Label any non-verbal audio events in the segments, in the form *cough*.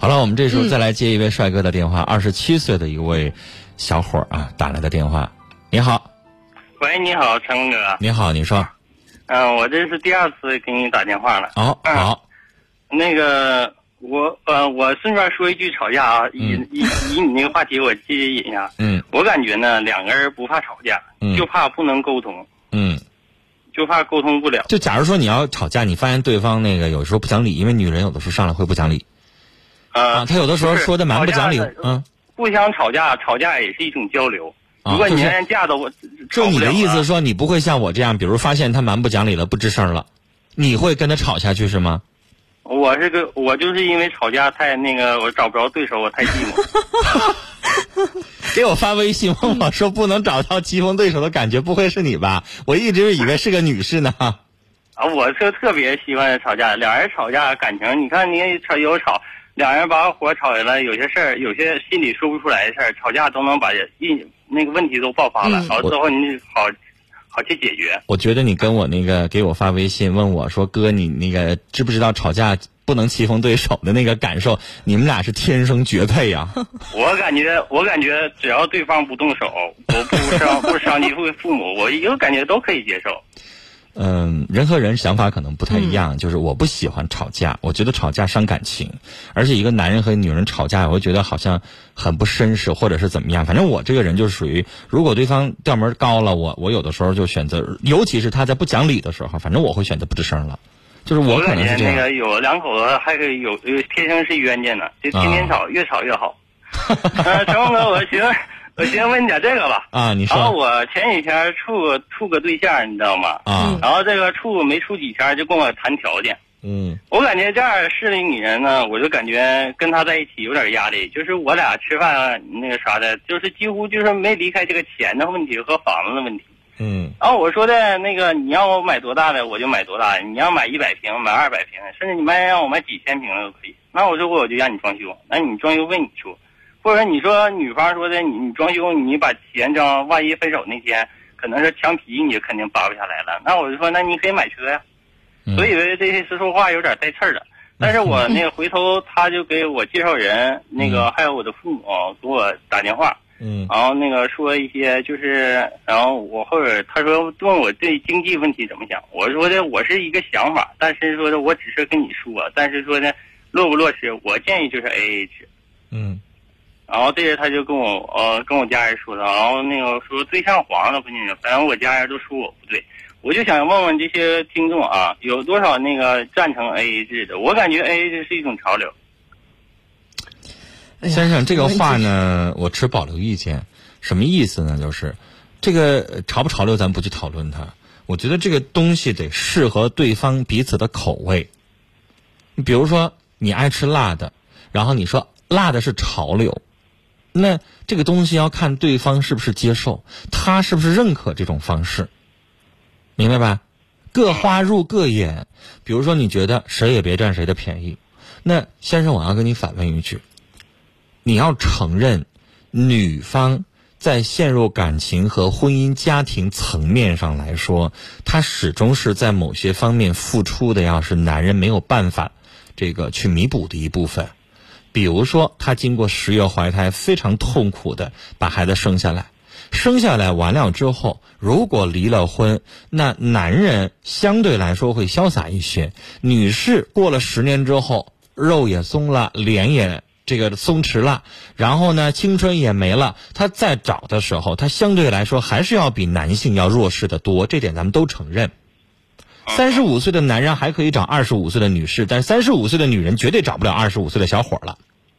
好了，我们这时候再来接一位帅哥的电话，二十七岁的一位小伙儿啊打来的电话。你好，喂，你好，陈峰哥。你好，你说。嗯，我这是第二次给你打电话了。哦，好。那个，我呃，我顺便说一句吵架啊，以以以你那个话题我接引一下。嗯。我感觉呢，两个人不怕吵架，就怕不能沟通。嗯。就怕沟通不了。就假如说你要吵架，你发现对方那个有时候不讲理，因为女人有的时候上来会不讲理。啊，他有的时候说的蛮不讲理，嗯，互相吵架，吵架也是一种交流。如果你连架都就你的意思说，你不会像我这样，比如发现他蛮不讲理了，不吱声了，你会跟他吵下去是吗？我这个，我就是因为吵架太那个，我找不着对手，我太寂寞。*laughs* 给我发微信问我说不能找到棋逢对手的感觉，不会是你吧？我一直以为是个女士呢。啊，我是特别喜欢吵架，俩人吵架感情，你看你吵有吵。两人把火吵起来，有些事儿，有些心里说不出来的事儿，吵架都能把一那个问题都爆发了。好之后你好，好去解决。我觉得你跟我那个给我发微信问我说哥，你那个知不知道吵架不能棋逢对手的那个感受？你们俩是天生绝配呀！*laughs* 我感觉，我感觉只要对方不动手，我不伤不伤及父父母，我一个感觉都可以接受。嗯，人和人想法可能不太一样。就是我不喜欢吵架，我觉得吵架伤感情，而且一个男人和女人吵架，我会觉得好像很不绅士，或者是怎么样。反正我这个人就是属于，如果对方调门高了，我我有的时候就选择，尤其是他在不讲理的时候，反正我会选择不吱声了。就是我可能是这样。那个有两口子还是有天生是冤家呢，就天天吵，越吵越好。陈峰哥，我寻思。我先问你点这个吧啊，你说。然后我前几天处处个对象，你知道吗？啊。然后这个处没处几天就跟我谈条件。嗯。我感觉这样式的女人呢，我就感觉跟她在一起有点压力。就是我俩吃饭那个啥的，就是几乎就是没离开这个钱的问题和房子的问题。嗯。然后我说的那个，你让我买多大的我就买多大的，你要买一百平买二百平，甚至你卖让我买几千平的都可以。那我说我就让你装修，那你装修为你出。或者你说女方说的你你装修你把钱挣，万一分手那天可能是墙皮你肯定扒不下来了，那我就说那你可以买车呀。所以说这些是说话有点带刺儿的，但是我 *laughs* 那个回头他就给我介绍人，那个还有我的父母给我打电话，嗯，然后那个说一些就是，然后我或者他说问我对经济问题怎么想，我说的我是一个想法，但是说的我只是跟你说，但是说呢落不落实，我建议就是 A A 制，嗯。然后这些他就跟我呃跟我家人说的，然后那个说对象黄了不行，反正我家人都说我不对，我就想问问这些听众啊，有多少那个赞成 A A 制的？我感觉 A A 制是一种潮流。先生，这个话呢，我持保留意见。什么意思呢？就是这个潮不潮流，咱不去讨论它。我觉得这个东西得适合对方彼此的口味。你比如说，你爱吃辣的，然后你说辣的是潮流。那这个东西要看对方是不是接受，他是不是认可这种方式，明白吧？各花入各眼。比如说，你觉得谁也别占谁的便宜，那先生，我要跟你反问一句：你要承认，女方在陷入感情和婚姻家庭层面上来说，她始终是在某些方面付出的，要是男人没有办法这个去弥补的一部分。比如说，她经过十月怀胎，非常痛苦的把孩子生下来，生下来完了之后，如果离了婚，那男人相对来说会潇洒一些。女士过了十年之后，肉也松了，脸也这个松弛了，然后呢，青春也没了，她再找的时候，她相对来说还是要比男性要弱势的多，这点咱们都承认。三十五岁的男人还可以找二十五岁的女士，但三十五岁的女人绝对找不了二十五岁的小伙了。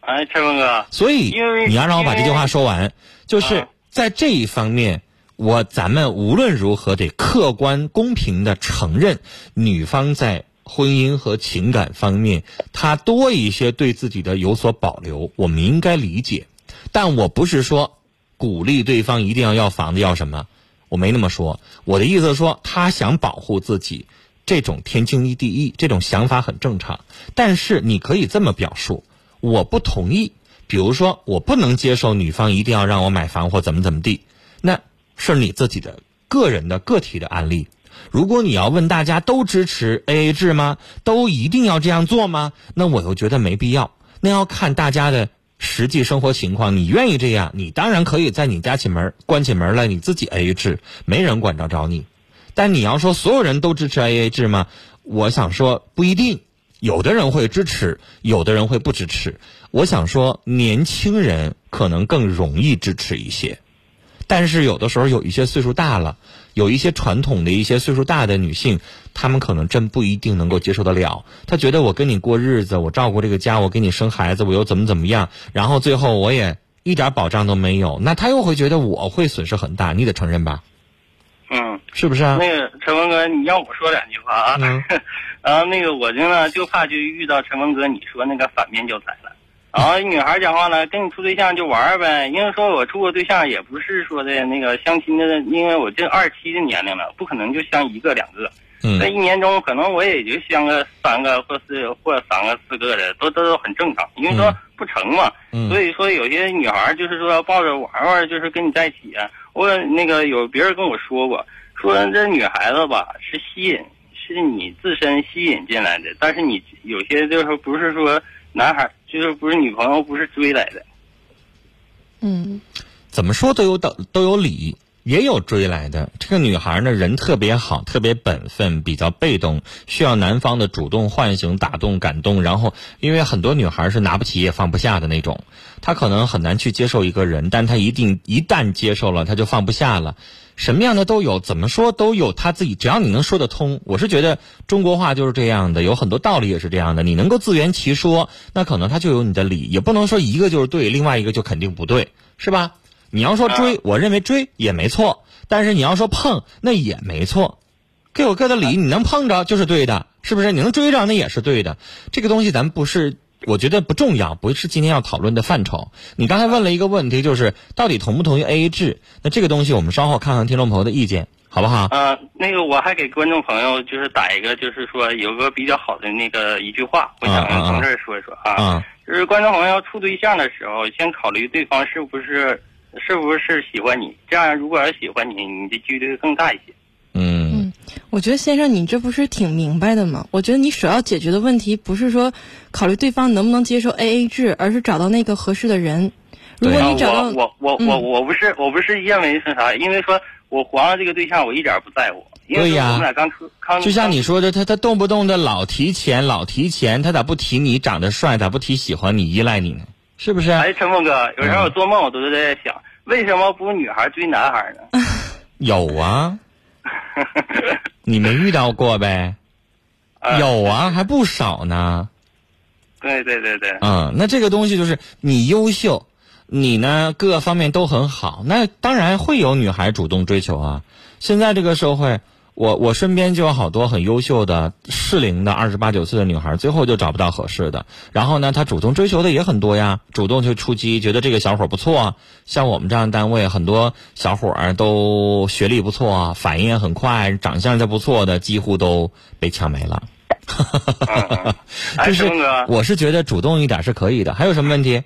哎，陈峰哥，所以你要让我把这句话说完，就是在这一方面，我咱们无论如何得客观公平的承认，女方在婚姻和情感方面，她多一些对自己的有所保留，我们应该理解。但我不是说鼓励对方一定要要房子要什么。我没那么说，我的意思是说，他想保护自己，这种天经地义，这种想法很正常。但是你可以这么表述：我不同意。比如说，我不能接受女方一定要让我买房或怎么怎么地，那是你自己的个人的个体的案例。如果你要问大家都支持 AA 制吗？都一定要这样做吗？那我又觉得没必要。那要看大家的实际生活情况。你愿意这样，你当然可以在你家起门关起门来，你自己 AA 制，没人管着着你。但你要说所有人都支持 AA 制吗？我想说不一定，有的人会支持，有的人会不支持。我想说，年轻人可能更容易支持一些，但是有的时候有一些岁数大了，有一些传统的一些岁数大的女性，她们可能真不一定能够接受得了。她觉得我跟你过日子，我照顾这个家，我给你生孩子，我又怎么怎么样，然后最后我也一点保障都没有，那她又会觉得我会损失很大，你得承认吧？嗯，是不是啊？那个陈文哥，你让我说两句话啊。嗯然后 *laughs* 那个我就呢，就怕就遇到陈文哥你说那个反面教材了。然后女孩讲话呢，跟你处对象就玩儿呗，因为说我处过对象，也不是说的那个相亲的，因为我这二十七的年龄了，不可能就相一个两个。在嗯一年中，可能我也就相个三个或四或三个四个的，都都都很正常，因为说嗯不成嘛。嗯所以说有些女孩就是说抱着玩玩，就是跟你在一起啊。我那个有别人跟我说过，说这女孩子吧是吸引，是你自身吸引进来的，但是你有些就是不是说男孩儿，就是不是女朋友不是追来的。嗯怎么说都有道都有理，也有追来的。这个女孩呢，人特别好，特别本分，比较被动，需要男方的主动唤醒、打动、感动。然后，因为很多女孩是拿不起也放不下的那种，她可能很难去接受一个人，但她一定一旦接受了，她就放不下了。什么样的都有，怎么说都有他自己，只要你能说得通。我是觉得中国话就是这样的，有很多道理也是这样的。你能够自圆其说，那可能他就有你的理，也不能说一个就是对，另外一个就肯定不对，是吧？你要说追，我认为追也没错，但是你要说碰，那也没错，各有各的理，你能碰着就是对的，是不是？你能追着那也是对的。这个东西咱不是，我觉得不重要，不是今天要讨论的范畴。你刚才问了一个问题，就是到底同不同意 AA 制？那这个东西我们稍后看看听众朋友的意见，好不好？呃、那个我还给观众朋友就是打一个，就是说有个比较好的那个一句话，我想从这儿说一说啊。啊、就是观众朋友要处对象的时候，先考虑对方是不是是不是喜欢你，这样如果要喜欢你，你的几率更大一些。我觉得先生你这不是挺明白的吗？我觉得你首要解决的问题不是说考虑对方能不能接受 AA 制，而是找到那个合适的人。如果对你找到啊我我我嗯我我不是我不是因为是啥，因为说我黄了这个对象，我一点不在乎，因为对呀说我们俩刚出就像你说的，他他动不动的老提钱，老提钱，他咋不提你长得帅，咋不提喜欢你、依赖你呢？是不是？哎，陈峰哥，有时嗯候我做梦我都在想，为什么不女孩追男孩呢？有啊，*laughs* 你没遇到过呗？啊有啊，还不少呢。对对对对，嗯，那这个东西就是你优秀，你呢各个方面都很好，那当然会有女孩主动追求啊。现在这个社会，我我身边就有好多很优秀的适龄的二十八九岁的女孩，最后就找不到合适的。然后呢，她主动追求的也很多呀，主动去出击，觉得这个小伙儿不错啊。像我们这样的单位，很多小伙儿都学历不错啊，反应也很快，长相也不错的，几乎都被抢没了。嗯嗯。哎，就是陈峰哥，我是觉得主动一点是可以的。还有什么问题？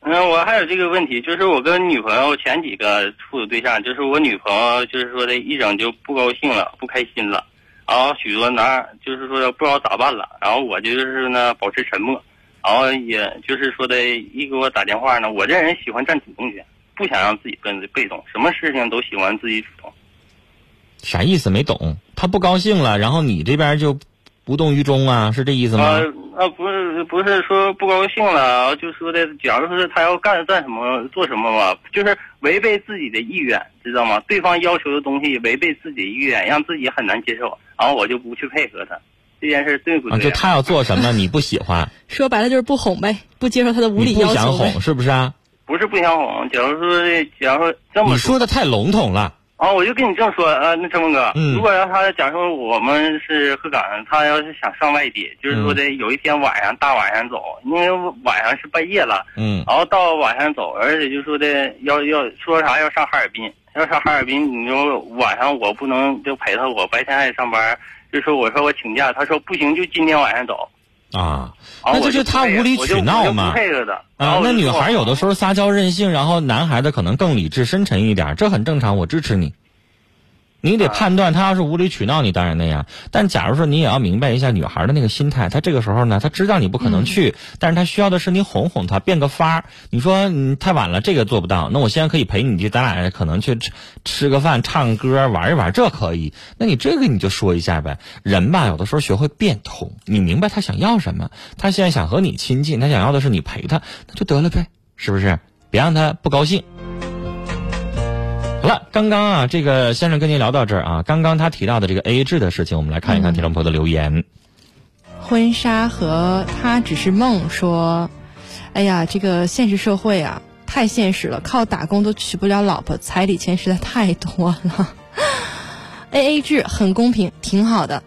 嗯，我还有这个问题，就是我跟女朋友前几个处的对象，就是我女朋友就是说的一整就不高兴了，不开心了，然后许多男就是说不知道咋办了，然后我就是呢保持沉默，然后也就是说的一给我打电话呢，我这人喜欢占主动权，不想让自己跟着被动，什么事情都喜欢自己主动。啥意思？没懂。他不高兴了，然后你这边就无动于衷啊？是这意思吗？呃，呃，不是不是说不高兴了，就说的，假如说是他要干干什么做什么吧，就是违背自己的意愿，知道吗？对方要求的东西违背自己的意愿，让自己很难接受，然后我就不去配合他，这件事对不啊，对就他要做什么 *laughs* 你不喜欢，说白了就是不哄呗，不接受他的无理要求不想。哄，是不是啊？不是不想哄，假如说的，假如说这么你说的太笼统了。啊，我就跟你这么说，呃，那陈峰哥，嗯。如果要他假如说我们是鹤岗，他要是想上外地，就是说的有一天晚上大晚上走，因为晚上是半夜了，嗯。然后到晚上走，而且就说的要要说啥要上哈尔滨，要上哈尔滨，你说晚上我不能就陪他，我白天还得上班，就说我说我请假，他说不行，就今天晚上走，啊那这就他不配无理取闹嘛啊！那女孩有的时候撒娇任性，然后男孩子可能更理智深沉一点，这很正常，我支持你。你得判断他要是无理取闹，你当然那样。但假如说你也要明白一下女孩的那个心态，她这个时候呢，她知道你不可能去，但是她需要的是你哄哄她，变个法儿。你说你太晚了，这个做不到，那我现在可以陪你去，咱俩可能去吃吃个饭、唱歌、玩一玩，这可以。那你这个你就说一下呗。人吧，有的时候学会变通，你明白他想要什么，他现在想和你亲近，他想要的是你陪他，那就得了呗，是不是？别让他不高兴。好了，刚刚啊，这个先生跟您聊到这儿啊，刚刚他提到的这个 A A 制的事情，我们来看一看听众朋友的留言。婚纱和他只是梦说，哎呀，这个现实社会啊，太现实了，靠打工都娶不了老婆，彩礼钱实在太多了。A A 制很公平，挺好的。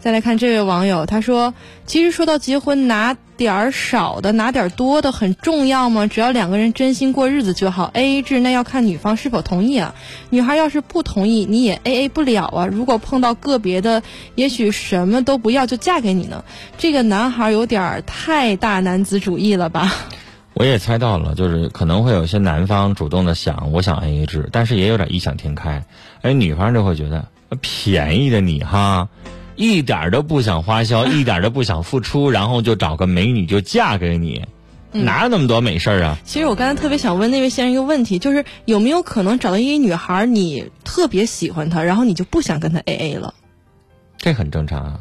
再来看这位网友，他说：“其实说到结婚，拿点儿少的，拿点儿多的很重要吗？只要两个人真心过日子就好。A A 制那要看女方是否同意啊。女孩要是不同意，你也 A A 不了啊。如果碰到个别的，也许什么都不要就嫁给你呢。这个男孩有点儿太大男子主义了吧？”我也猜到了，就是可能会有些男方主动的想，我想 A A 制，但是也有点异想天开。哎，女方就会觉得便宜的你哈。一点都不想花销，*laughs* 一点都不想付出，然后就找个美女就嫁给你，哪有那么多美事儿啊？其实我刚才特别想问那位先生一个问题，就是有没有可能找到一个女孩，你特别喜欢她，然后你就不想跟她 A A 了？这很正常啊。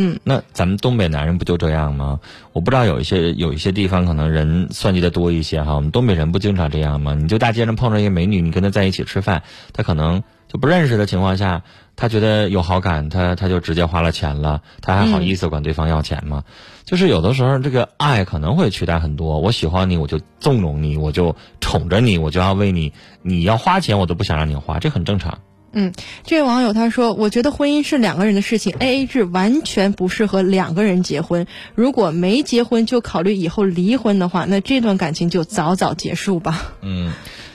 嗯，那咱们东北男人不就这样吗？我不知道有一些有一些地方可能人算计的多一些哈，我们东北人不经常这样吗？你就大街上碰着一个美女，你跟她在一起吃饭，她可能就不认识的情况下。她觉得有好感，她她就直接花了钱了，她还好意思管对方要钱吗？就是有的时候，这个爱可能会取代很多。我喜欢你，我就纵容你，我就宠着你，我就要为你，你要花钱，我都不想让你花，这很正常。嗯，这位网友他说：“我觉得婚姻是两个人的事情，A A 制完全不适合两个人结婚。如果没结婚就考虑以后离婚的话，那这段感情就早早结束吧。”嗯。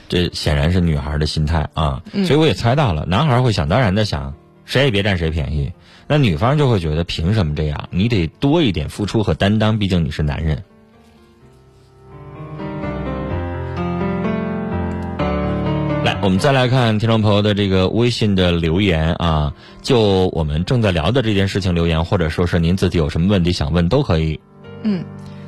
这显然是女孩的心态啊，所以我也猜到了，男孩会想当然的想，谁也别占谁便宜。那女方就会觉得凭什么这样？你得多一点付出和担当，毕竟你是男人。我们再来看听众朋友的这个微信的留言啊，就我们正在聊的这件事情留言，或者说是您自己有什么问题想问都可以。嗯。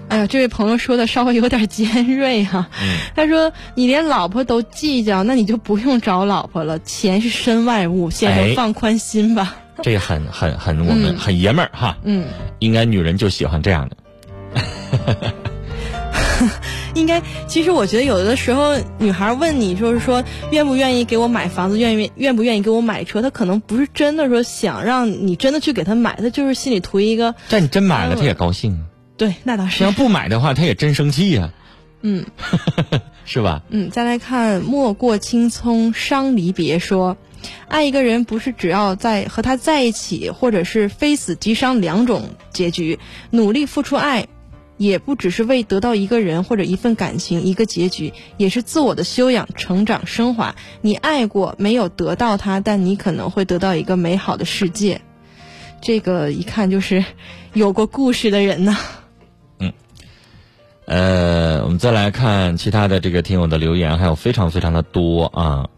哎呀，这位朋友说的稍微有点尖锐哈。嗯。他说：“你连老婆都计较，那你就不用找老婆了。钱是身外物，先生放宽心吧。*laughs* ”这很很很我们很爷们儿哈。嗯。应该女人就喜欢这样的。*laughs* 应该，其实我觉得有的时候，女孩问你，就是说愿不愿意给我买房子，愿意愿不愿意给我买车，她可能不是真的说想让你真的去给她买，她就是心里图一个。但你真买了，她也高兴啊。对，那倒是。要不买的话，她也真生气呀。嗯，*laughs* 是吧？嗯，再来看莫过青葱伤离别，说，爱一个人不是只要在和他在一起，或者是非死即伤两种结局。努力付出爱，也不只是为得到一个人或者一份感情一个结局，也是自我的修养、成长、升华。你爱过，没有得到他，但你可能会得到一个美好的世界。这个一看就是有过故事的人呢。呃，我们再来看其他的这个听友的留言，还有非常非常的多啊。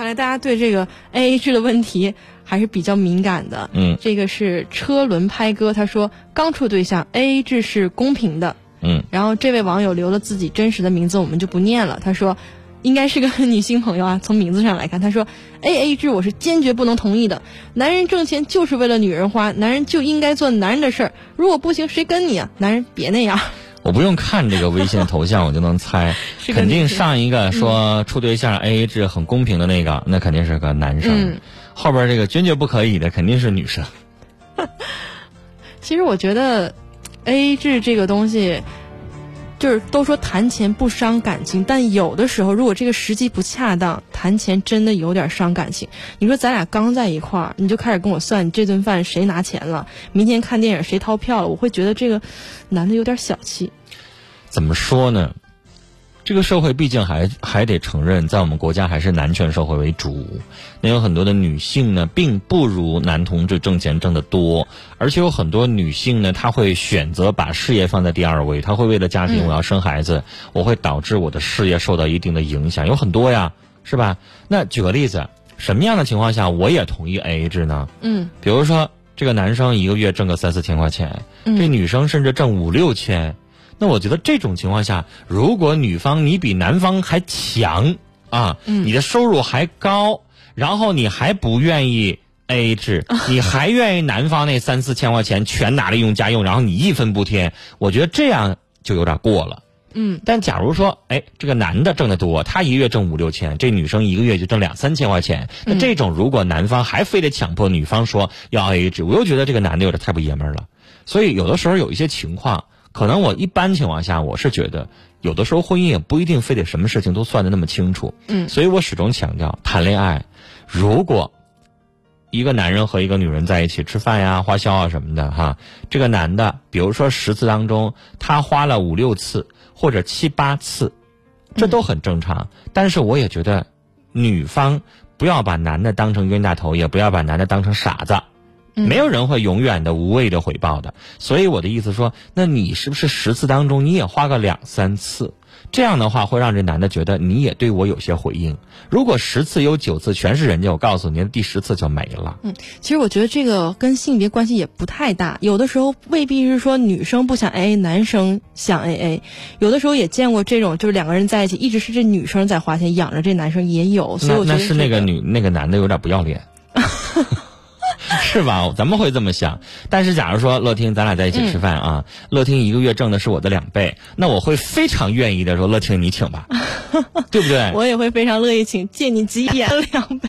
看来大家对这个 A A 制的问题还是比较敏感的。嗯，这个是车轮拍哥，他说刚处对象 A A 制是公平的。嗯，然后这位网友留了自己真实的名字，我们就不念了。他说应该是个 *laughs* 女性朋友啊，从名字上来看，他说 A A 制我是坚决不能同意的。男人挣钱就是为了女人花，男人就应该做男人的事儿。如果不行，谁跟你啊？男人别那样。我不用看这个微信头像，我就能猜，*laughs* 肯定上一个说处对象 A A 制很公平的那个，那肯定是个男生。后边这个坚决不可以的，肯定是女生。*laughs* 其实我觉得 A A 制这个东西，就是都说谈钱不伤感情，但有的时候如果这个时机不恰当，谈钱真的有点伤感情。你说咱俩刚在一块儿，你就开始跟我算这顿饭谁拿钱了，明天看电影谁掏票了，我会觉得这个男的有点小气。怎么说呢？这个社会毕竟还还得承认，在我们国家还是男权社会为主。那有很多的女性呢，并不如男同志挣钱挣得多，而且有很多女性呢，她会选择把事业放在第二位，她会为了家庭，我要生孩子，我会导致我的事业受到一定的影响，有很多呀，是吧？那举个例子，什么样的情况下我也同意 A A 制呢？嗯比如说，这个男生一个月挣个三四千块钱，嗯这女生甚至挣五六千，那我觉得这种情况下，如果女方你比男方还强啊，嗯你的收入还高，然后你还不愿意 A A 制，*laughs* 你还愿意男方那三四千块钱全拿来用家用，然后你一分不添，我觉得这样就有点过了。嗯但假如说，哎，这个男的挣得多，他一个月挣五六千，这女生一个月就挣两三千块钱，那这种如果男方还非得强迫女方说要 AA 制，我又觉得这个男的有点太不爷们儿了。所以有的时候有一些情况，可能我一般情况下我是觉得，有的时候婚姻也不一定非得什么事情都算得那么清楚。嗯所以我始终强调，谈恋爱，如果一个男人和一个女人在一起吃饭呀、花销啊什么的哈，这个男的，比如说十次当中，他花了五六次或者七八次，这都很正常。但是我也觉得，女方不要把男的当成冤大头，也不要把男的当成傻子。没有人会永远的无谓的回报的，所以我的意思说，那你是不是十次当中你也花个两三次？这样的话会让这男的觉得你也对我有些回应。如果十次有九次全是人家，我告诉您，第十次就没了。嗯其实我觉得这个跟性别关系也不太大，有的时候未必是说女生不想 AA，男生想 AA，有的时候也见过这种，就是两个人在一起，一直是这女生在花钱养着这男生也有，所以那我觉得、那是那个女那个男的有点不要脸。*laughs* *laughs* 是吧？咱们会这么想，但是假如说乐听咱俩在一起吃饭啊，乐听一个月挣的是我的两倍，那我会非常愿意的说，乐听你请吧，*laughs* 对不对？我也会非常乐意请借你吉言两倍。